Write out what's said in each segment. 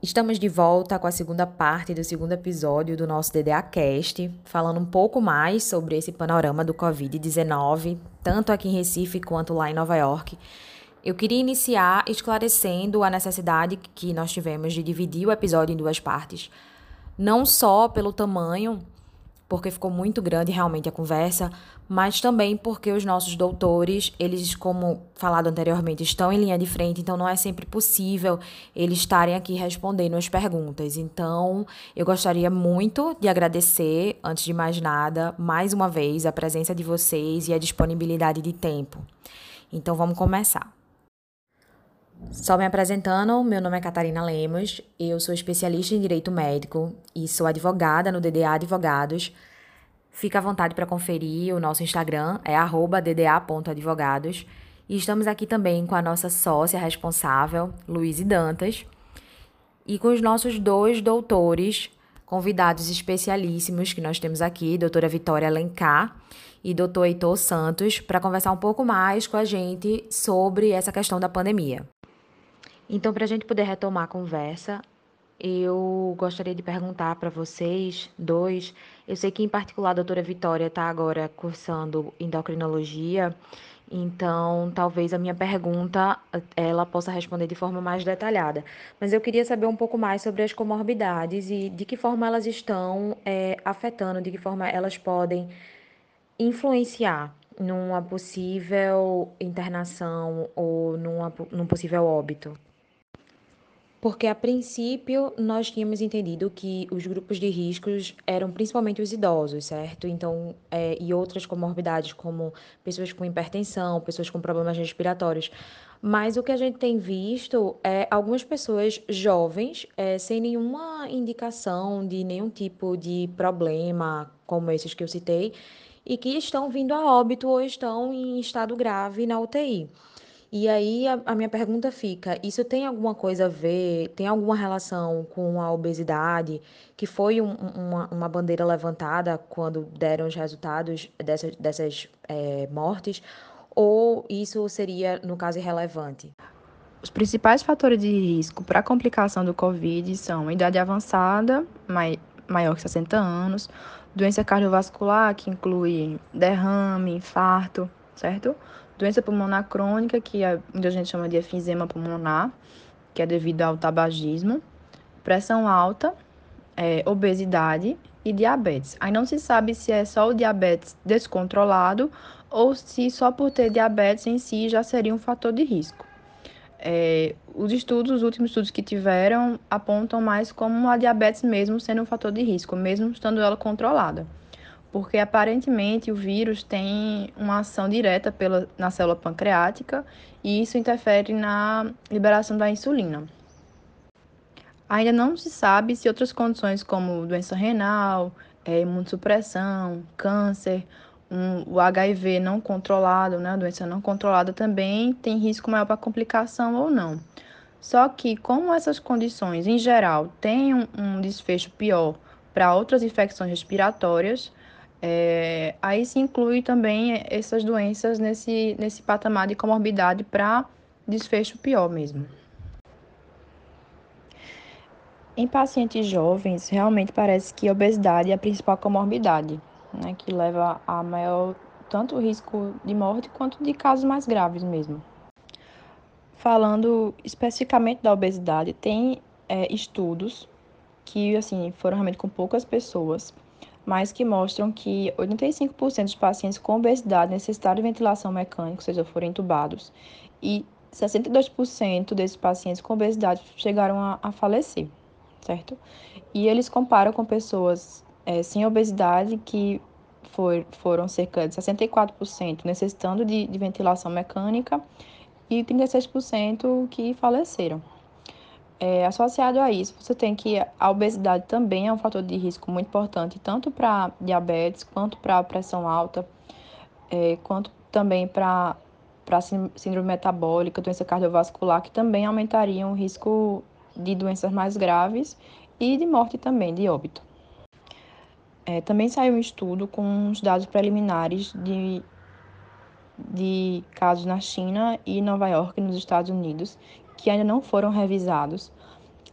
Estamos de volta com a segunda parte do segundo episódio do nosso DDA Cast, falando um pouco mais sobre esse panorama do Covid-19, tanto aqui em Recife quanto lá em Nova York. Eu queria iniciar esclarecendo a necessidade que nós tivemos de dividir o episódio em duas partes, não só pelo tamanho porque ficou muito grande realmente a conversa, mas também porque os nossos doutores, eles, como falado anteriormente, estão em linha de frente, então não é sempre possível eles estarem aqui respondendo as perguntas. Então, eu gostaria muito de agradecer, antes de mais nada, mais uma vez, a presença de vocês e a disponibilidade de tempo. Então, vamos começar. Só me apresentando, meu nome é Catarina Lemos, eu sou especialista em direito médico e sou advogada no DDA Advogados. Fica à vontade para conferir o nosso Instagram, é dda.advogados. E estamos aqui também com a nossa sócia responsável, Luiz Dantas, e com os nossos dois doutores, convidados especialíssimos que nós temos aqui, doutora Vitória Alencar e doutor Heitor Santos, para conversar um pouco mais com a gente sobre essa questão da pandemia. Então, para a gente poder retomar a conversa, eu gostaria de perguntar para vocês dois. Eu sei que, em particular, a doutora Vitória está agora cursando endocrinologia, então talvez a minha pergunta ela possa responder de forma mais detalhada. Mas eu queria saber um pouco mais sobre as comorbidades e de que forma elas estão é, afetando, de que forma elas podem influenciar numa possível internação ou numa, num possível óbito. Porque, a princípio, nós tínhamos entendido que os grupos de riscos eram principalmente os idosos, certo? Então, é, e outras comorbidades, como pessoas com hipertensão, pessoas com problemas respiratórios. Mas o que a gente tem visto é algumas pessoas jovens, é, sem nenhuma indicação de nenhum tipo de problema, como esses que eu citei, e que estão vindo a óbito ou estão em estado grave na UTI. E aí a, a, minha pergunta fica: isso tem alguma coisa a ver, tem alguma relação com a obesidade, que foi um, uma, uma, bandeira levantada quando deram os resultados dessas, dessas é, mortes? Ou isso seria, no caso, irrelevante? Os principais fatores de risco para a complicação do Covid são idade avançada, mai, maior que 60 anos, doença cardiovascular, que inclui derrame, infarto, certo? Doença pulmonar crônica, que a, a gente chama de efizema pulmonar, que é devido ao tabagismo, pressão alta, é, obesidade e diabetes. Aí não se sabe se é só o diabetes descontrolado ou se só por ter diabetes em si já seria um fator de risco. É, os estudos, os últimos estudos que tiveram, apontam mais como a diabetes mesmo sendo um fator de risco, mesmo estando ela controlada porque aparentemente o vírus tem uma ação direta pela, na célula pancreática e isso interfere na liberação da insulina. Ainda não se sabe se outras condições como doença renal, é, imunossupressão, câncer, um, o HIV não controlado, né, a doença não controlada também tem risco maior para complicação ou não. Só que, como essas condições, em geral, têm um, um desfecho pior para outras infecções respiratórias, é, aí se inclui também essas doenças nesse, nesse patamar de comorbidade para desfecho pior mesmo. Em pacientes jovens, realmente parece que a obesidade é a principal comorbidade, né, que leva a maior tanto risco de morte quanto de casos mais graves mesmo. Falando especificamente da obesidade, tem é, estudos que assim foram realmente com poucas pessoas, mas que mostram que 85% dos pacientes com obesidade necessitaram de ventilação mecânica, ou seja, foram entubados, e 62% desses pacientes com obesidade chegaram a, a, falecer, certo? E eles comparam com pessoas é, sem obesidade que for, foram cerca de 64% necessitando de, de ventilação mecânica e 36% que faleceram. É, associado a isso, você tem que a obesidade também é um fator de risco muito importante, tanto para diabetes, quanto para pressão alta, é, quanto também para síndrome metabólica, doença cardiovascular, que também aumentariam o risco de doenças mais graves e de morte também, de óbito. É, também saiu um estudo com os dados preliminares de, de casos na China e Nova York, nos Estados Unidos, que ainda não foram revisados,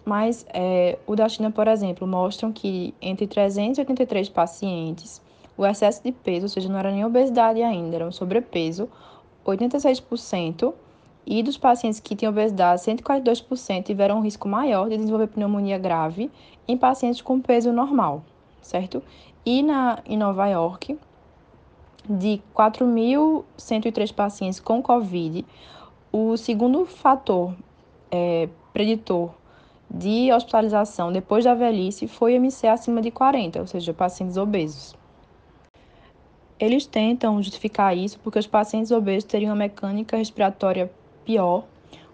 mas é, o da China, por exemplo, mostram que entre 383 pacientes, o excesso de peso, ou seja, não era nem obesidade ainda, era um sobrepeso, 86%, e dos pacientes que tinham obesidade, 142% tiveram um risco maior de desenvolver pneumonia grave em pacientes com peso normal, certo? E na, em Nova York, de 4.103 pacientes com Covid, o segundo fator é, preditor de hospitalização depois da velhice foi MC acima de 40, ou seja, pacientes obesos. Eles tentam justificar isso porque os pacientes obesos teriam uma mecânica respiratória pior,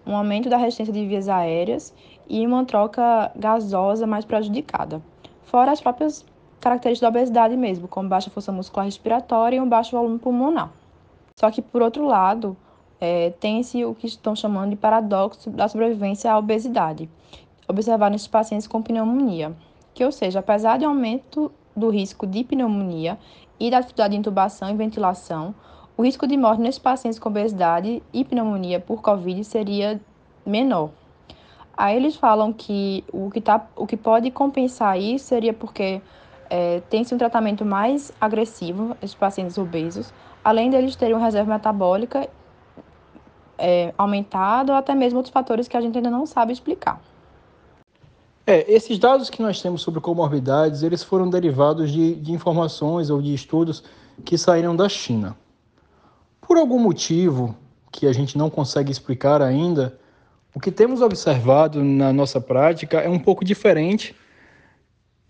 um aumento da resistência de vias aéreas e uma troca gasosa mais prejudicada, fora as próprias características da obesidade mesmo, como baixa força muscular respiratória e um baixo volume pulmonar. Só que, por outro lado, é, tem-se o que estão chamando de paradoxo da sobrevivência à obesidade, observado nesses pacientes com pneumonia, que, ou seja, apesar de aumento do risco de pneumonia e da dificuldade de intubação e ventilação, o risco de morte nesses pacientes com obesidade e pneumonia por Covid seria menor. Aí eles falam que o que, tá, o que pode compensar isso seria porque é, tem-se um tratamento mais agressivo esses pacientes obesos, além deles terem uma reserva metabólica é, aumentada ou até mesmo outros fatores que a gente ainda não sabe explicar. É, esses dados que nós temos sobre comorbidades, eles foram derivados de, de informações ou de estudos que saíram da China. Por algum motivo que a gente não consegue explicar ainda, o que temos observado na nossa prática é um pouco diferente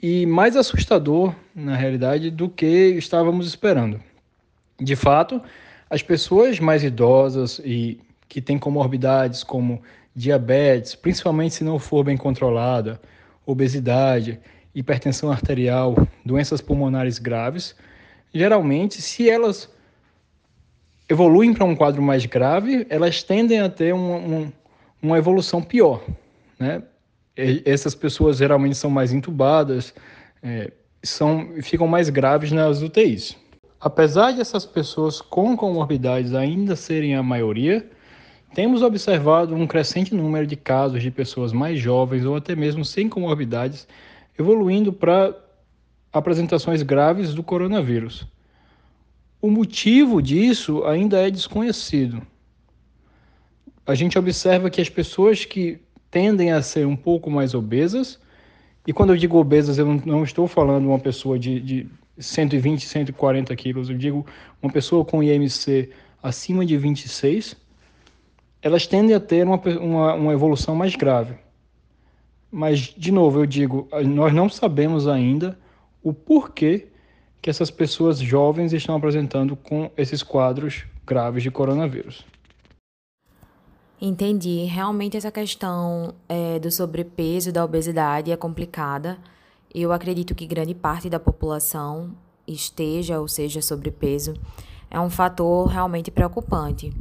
e mais assustador, na realidade, do que estávamos esperando. De fato, as pessoas mais idosas e que têm comorbidades como diabetes, principalmente se não for bem controlada, obesidade, hipertensão arterial, doenças pulmonares graves, geralmente, se elas evoluem para um quadro mais grave, elas tendem a ter uma, uma, evolução pior. Né? Essas pessoas geralmente são mais intubadas, é, são, ficam mais graves nas UTIs. Apesar de essas pessoas com comorbidades ainda serem a maioria, temos observado um crescente número de casos de pessoas mais jovens ou até mesmo sem comorbidades evoluindo para apresentações graves do coronavírus. O motivo disso ainda é desconhecido. A gente observa que as pessoas que tendem a ser um pouco mais obesas, e quando eu digo obesas, eu não estou falando uma pessoa de, de 120, 140 quilos, eu digo uma pessoa com IMC acima de 26, elas tendem a ter uma, uma, uma evolução mais grave. Mas, de novo, eu digo, nós não sabemos ainda o porquê que essas pessoas jovens estão apresentando com esses quadros graves de coronavírus. Entendi. Realmente essa questão é, do sobrepeso e da obesidade é complicada. Eu acredito que grande parte da população esteja ou seja sobrepeso. É um fator realmente preocupante.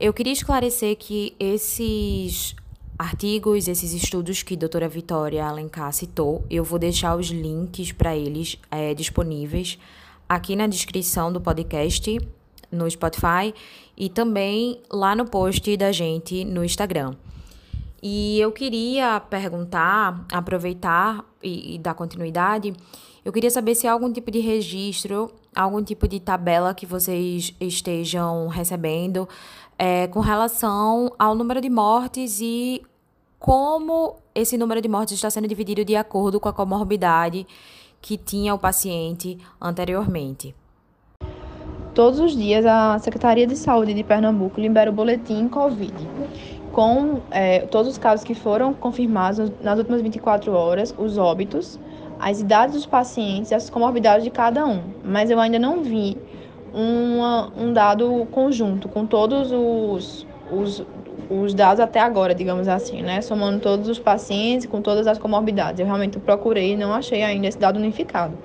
Eu queria esclarecer que esses artigos, esses estudos que a doutora Vitória Alencar citou, eu vou deixar os links para eles é, disponíveis aqui na descrição do podcast no Spotify e também lá no post da gente no Instagram. E eu queria perguntar, aproveitar e, e dar continuidade, eu queria saber se há algum tipo de registro, algum tipo de tabela que vocês estejam recebendo é, com relação ao número de mortes e como esse número de mortes está sendo dividido de acordo com a comorbidade que tinha o paciente anteriormente. Todos os dias, a Secretaria de Saúde de Pernambuco libera o boletim Covid, com é, todos os casos que foram confirmados nas últimas 24 horas, os óbitos, as idades dos pacientes e as comorbidades de cada um. Mas eu ainda não vi uma, um dado conjunto com todos os, os, os dados até agora, digamos assim, né? Somando todos os pacientes com todas as comorbidades. Eu realmente procurei e não achei ainda esse dado unificado.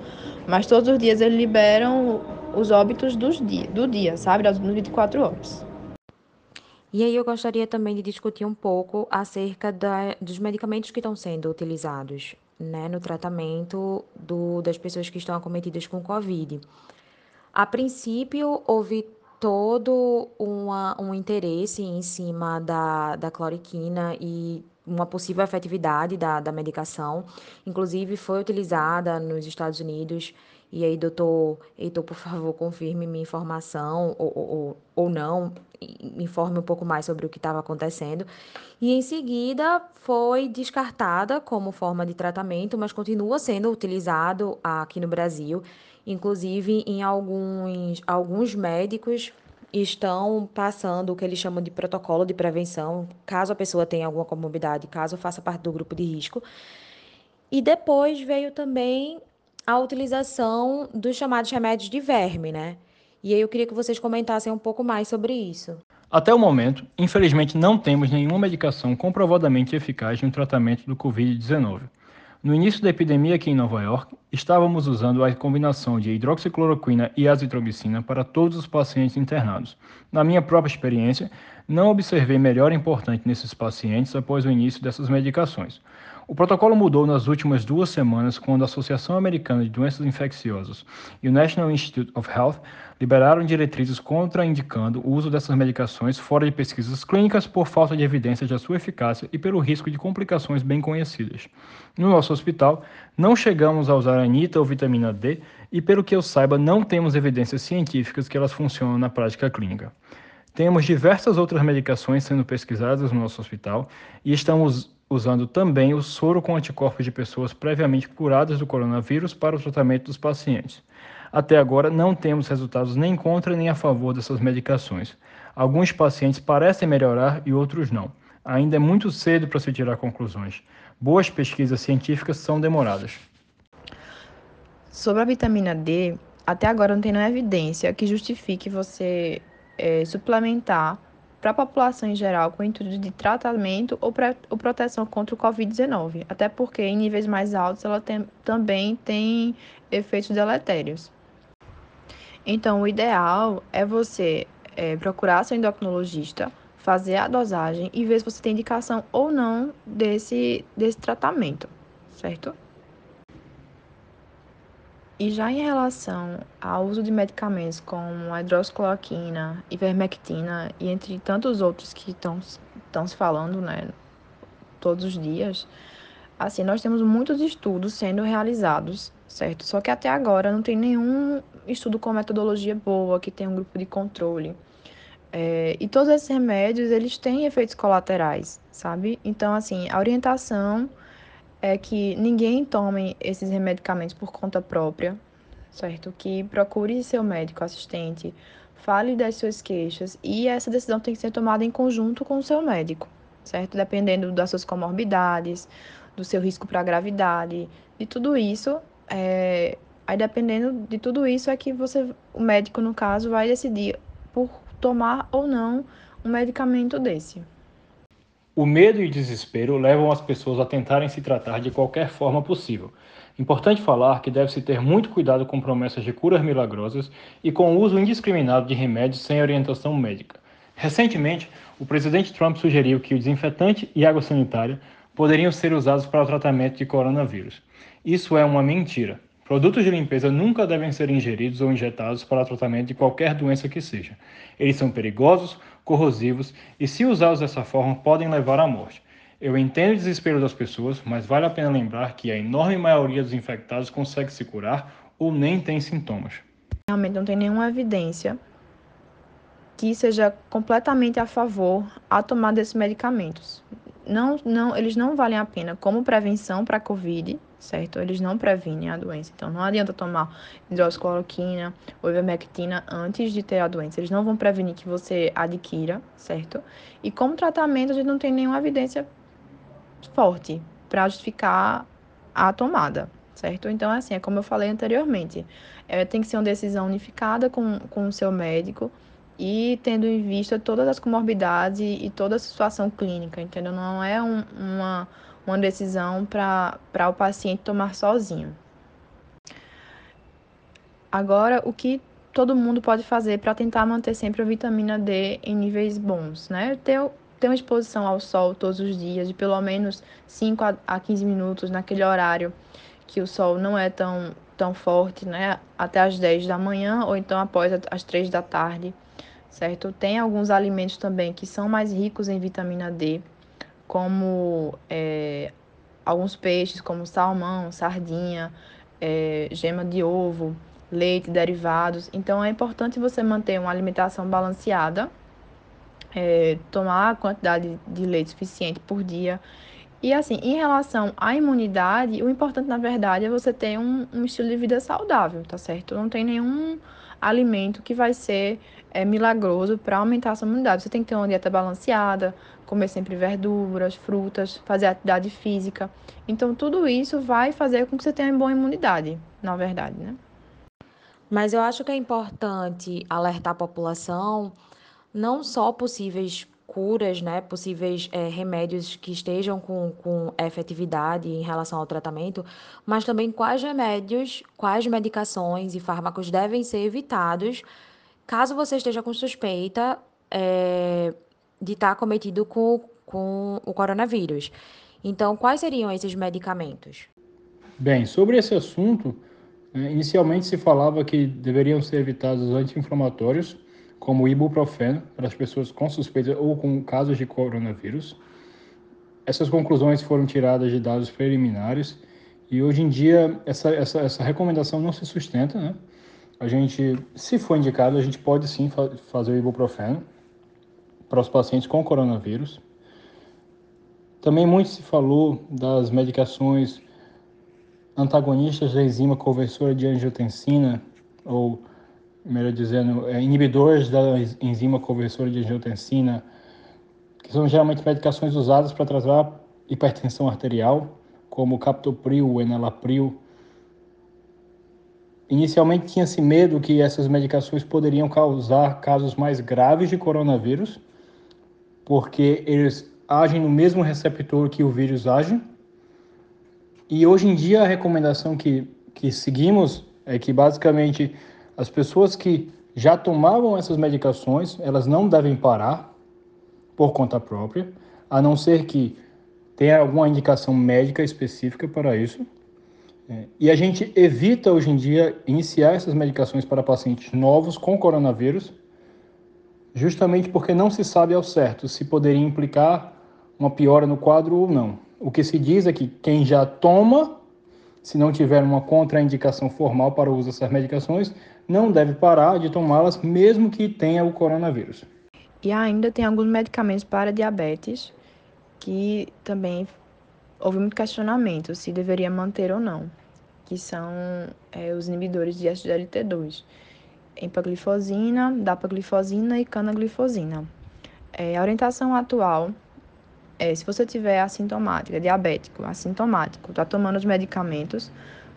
Mas todos os dias eles liberam os óbitos dos dia, do dia, sabe? Das 24 horas. E aí eu gostaria também de discutir um pouco acerca da, dos medicamentos que estão sendo utilizados né, no tratamento do, das pessoas que estão acometidas com Covid. A princípio, houve todo uma, um interesse em cima da, da cloriquina e uma possível efetividade da, da medicação. Inclusive, foi utilizada nos Estados Unidos. E aí, doutor Heitor, por favor, confirme minha informação ou, ou, ou não, me informe um pouco mais sobre o que estava acontecendo. E em seguida foi descartada como forma de tratamento, mas continua sendo utilizado aqui no Brasil. Inclusive, em alguns, alguns médicos estão passando o que eles chamam de protocolo de prevenção, caso a pessoa tenha alguma comorbidade, caso faça parte do grupo de risco. E depois veio também a utilização dos chamados remédios de verme, né? E aí eu queria que vocês comentassem um pouco mais sobre isso. Até o momento, infelizmente, não temos nenhuma medicação comprovadamente eficaz no tratamento do Covid-19. No início da epidemia aqui em Nova York, estávamos usando a combinação de hidroxicloroquina e azitromicina para todos os pacientes internados. Na minha própria experiência, não observei melhora importante nesses pacientes após o início dessas medicações. O protocolo mudou nas últimas duas semanas quando a Associação Americana de Doenças Infecciosas e o National Institute of Health liberaram diretrizes contraindicando o uso dessas medicações fora de pesquisas clínicas por falta de evidência de sua eficácia e pelo risco de complicações bem conhecidas. No nosso hospital, não chegamos a usar anita ou vitamina D e, pelo que eu saiba, não temos evidências científicas que elas funcionam na prática clínica. Temos diversas outras medicações sendo pesquisadas no nosso hospital e estamos usando também o soro com anticorpos de pessoas previamente curadas do coronavírus para o tratamento dos pacientes. Até agora, não temos resultados nem contra nem a favor dessas medicações. Alguns pacientes parecem melhorar e outros não. Ainda é muito cedo para se tirar conclusões. Boas pesquisas científicas são demoradas. Sobre a vitamina D, até agora não tem nenhuma evidência que justifique você é, suplementar para a população em geral com o intuito de tratamento ou, pra, ou proteção contra o Covid-19, até porque em níveis mais altos ela tem, também tem efeitos deletérios. Então, o ideal é você é, procurar seu endocrinologista, fazer a dosagem e ver se você tem indicação ou não desse, desse tratamento, certo? E já em relação ao uso de medicamentos como a hidroxicloroquina, ivermectina e entre tantos outros que estão, se falando, né, todos os dias, assim, nós temos muitos estudos sendo realizados, certo? Só que até agora não tem nenhum estudo com metodologia boa, que tem um grupo de controle. É, e todos esses remédios, eles têm efeitos colaterais, sabe? Então, assim, a orientação é que ninguém tome esses medicamentos por conta própria, certo? Que procure seu médico assistente, fale das suas queixas e essa decisão tem que ser tomada em conjunto com o seu médico, certo? Dependendo das suas comorbidades, do seu risco para gravidade, de tudo isso, é... aí dependendo de tudo isso é que você, o médico no caso, vai decidir por tomar ou não um medicamento desse. O medo e o desespero levam as pessoas a tentarem se tratar de qualquer forma possível. Importante falar que deve-se ter muito cuidado com promessas de curas milagrosas e com o uso indiscriminado de remédios sem orientação médica. Recentemente, o presidente Trump sugeriu que o desinfetante e água sanitária poderiam ser usados para o tratamento de coronavírus. Isso é uma mentira. Produtos de limpeza nunca devem ser ingeridos ou injetados para o tratamento de qualquer doença que seja. Eles são perigosos, corrosivos e, se usados dessa forma, podem levar à morte. Eu entendo o desespero das pessoas, mas vale a pena lembrar que a enorme maioria dos infectados consegue se curar ou nem tem sintomas. Realmente não tem nenhuma evidência que seja completamente a favor a tomar desses medicamentos. Não, não, eles não valem a pena como prevenção para a COVID, certo? Eles não previnem a doença. Então, não adianta tomar hidroxicloroquina ou ivermectina antes de ter a doença. Eles não vão prevenir que você adquira, certo? E como tratamento, a gente não tem nenhuma evidência forte para justificar a tomada, certo? Então, assim, é como eu falei anteriormente, é, tem que ser uma decisão unificada com, com o seu médico e tendo em vista todas as comorbidades e, toda a situação clínica, entendeu? Não é um, uma uma decisão para o paciente tomar sozinho. Agora, o que todo mundo pode fazer para tentar manter sempre a vitamina D em níveis bons, né? Ter, ter uma exposição ao sol todos os dias, de pelo menos 5 a 15 minutos naquele horário que o sol não é tão, tão forte, né? Até as 10 da manhã ou então após as 3 da tarde, certo? Tem alguns alimentos também que são mais ricos em vitamina D, como é, alguns peixes, como salmão, sardinha, é, gema de ovo, leite, derivados. Então é importante você manter uma alimentação balanceada, é, tomar a quantidade de leite suficiente por dia. E assim, em relação à imunidade, o importante na verdade é você ter um, um estilo de vida saudável, tá certo? Não tem nenhum alimento que vai ser é, milagroso para aumentar a sua imunidade. Você tem que ter uma dieta balanceada, comer sempre verduras, frutas, fazer atividade física. Então, tudo isso vai fazer com que você tenha uma boa imunidade, na verdade, né? Mas eu acho que é importante alertar a população não só possíveis curas, né, possíveis é, remédios que estejam com, com efetividade em relação ao tratamento, mas também quais remédios, quais medicações e fármacos devem ser evitados caso você esteja com suspeita é, de estar cometido com, com o coronavírus. Então, quais seriam esses medicamentos? Bem, sobre esse assunto, né, inicialmente se falava que deveriam ser evitados os anti-inflamatórios, como ibuprofeno, para as pessoas com suspeita ou com casos de coronavírus. Essas conclusões foram tiradas de dados preliminares e hoje em dia essa, essa, essa recomendação não se sustenta, né? A gente, se for indicado, a gente pode sim fa fazer o ibuprofeno para os pacientes com coronavírus. Também muito se falou das medicações antagonistas da enzima conversora de angiotensina, ou melhor dizendo, é, inibidores da enzima conversora de angiotensina, que são geralmente medicações usadas para tratar hipertensão arterial, como o captopril, o enalapril, Inicialmente tinha-se medo que essas medicações poderiam causar casos mais graves de coronavírus, porque eles agem no mesmo receptor que o vírus age. E hoje em dia a recomendação que, que seguimos é que basicamente as pessoas que já tomavam essas medicações, elas não devem parar por conta própria, a não ser que tenha alguma indicação médica específica para isso. É, e a gente evita hoje em dia iniciar essas medicações para pacientes novos com coronavírus, justamente porque não se sabe ao certo se poderia implicar uma piora no quadro ou não. O que se diz é que quem já toma, se não tiver uma contraindicação formal para o uso dessas medicações, não deve parar de tomá-las, mesmo que tenha o coronavírus. E ainda tem alguns medicamentos para diabetes que também houve muito questionamento se deveria manter ou não, que são é, os inibidores de SGLT2, empaglifosina, dapaglifosina e canaglifosina. É, a orientação atual é, se você tiver assintomática, diabético, assintomático, está tomando os medicamentos,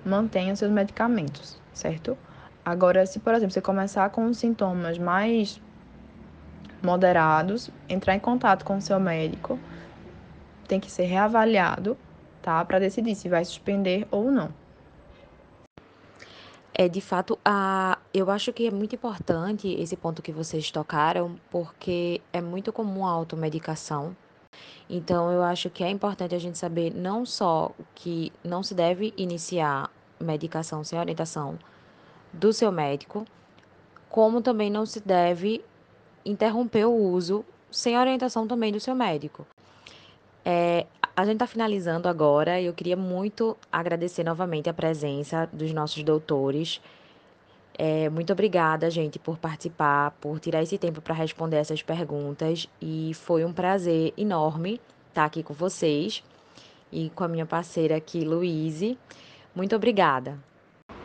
mantenha seus medicamentos, certo? Agora, se, por exemplo, você começar com sintomas mais moderados, entrar em contato com o seu médico, tem que ser reavaliado, tá? Para decidir se vai suspender ou não. É, de fato, a, eu acho que é muito importante esse ponto que vocês tocaram, porque é muito comum a automedicação. Então, eu acho que é importante a gente saber não só que não se deve iniciar medicação sem orientação do seu médico, como também não se deve interromper o uso sem orientação também do seu médico. É, a gente está finalizando agora e eu queria muito agradecer novamente a presença dos nossos doutores. É, muito obrigada, gente, por participar, por tirar esse tempo para responder essas perguntas. E foi um prazer enorme estar tá aqui com vocês e com a minha parceira aqui, Luíse. Muito obrigada.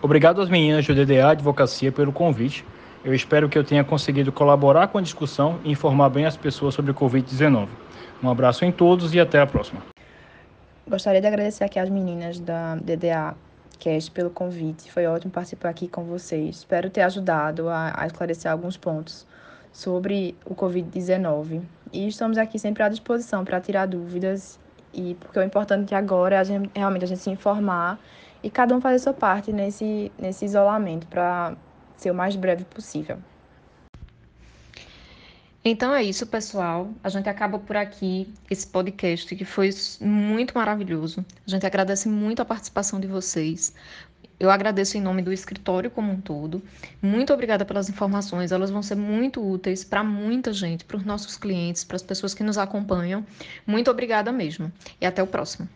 Obrigado às meninas do DDA Advocacia pelo convite. Eu espero que eu tenha conseguido colaborar com a discussão e informar bem as pessoas sobre o Covid-19. Um abraço em todos e até a próxima. Gostaria de agradecer aqui às meninas da DDA Cast pelo convite. Foi ótimo participar aqui com vocês. Espero ter ajudado a, a esclarecer alguns pontos sobre o Covid-19. E estamos aqui sempre à disposição para tirar dúvidas e porque o importante agora é a gente, realmente a gente se informar e cada um fazer sua parte nesse, nesse isolamento para ser o mais breve possível. Então é isso, pessoal. A gente acaba por aqui esse podcast que foi muito maravilhoso. A gente agradece muito a participação de vocês. Eu agradeço em nome do escritório como um todo. Muito obrigada pelas informações, elas vão ser muito úteis para muita gente, para os nossos clientes, para as pessoas que nos acompanham. Muito obrigada mesmo. E até o próximo.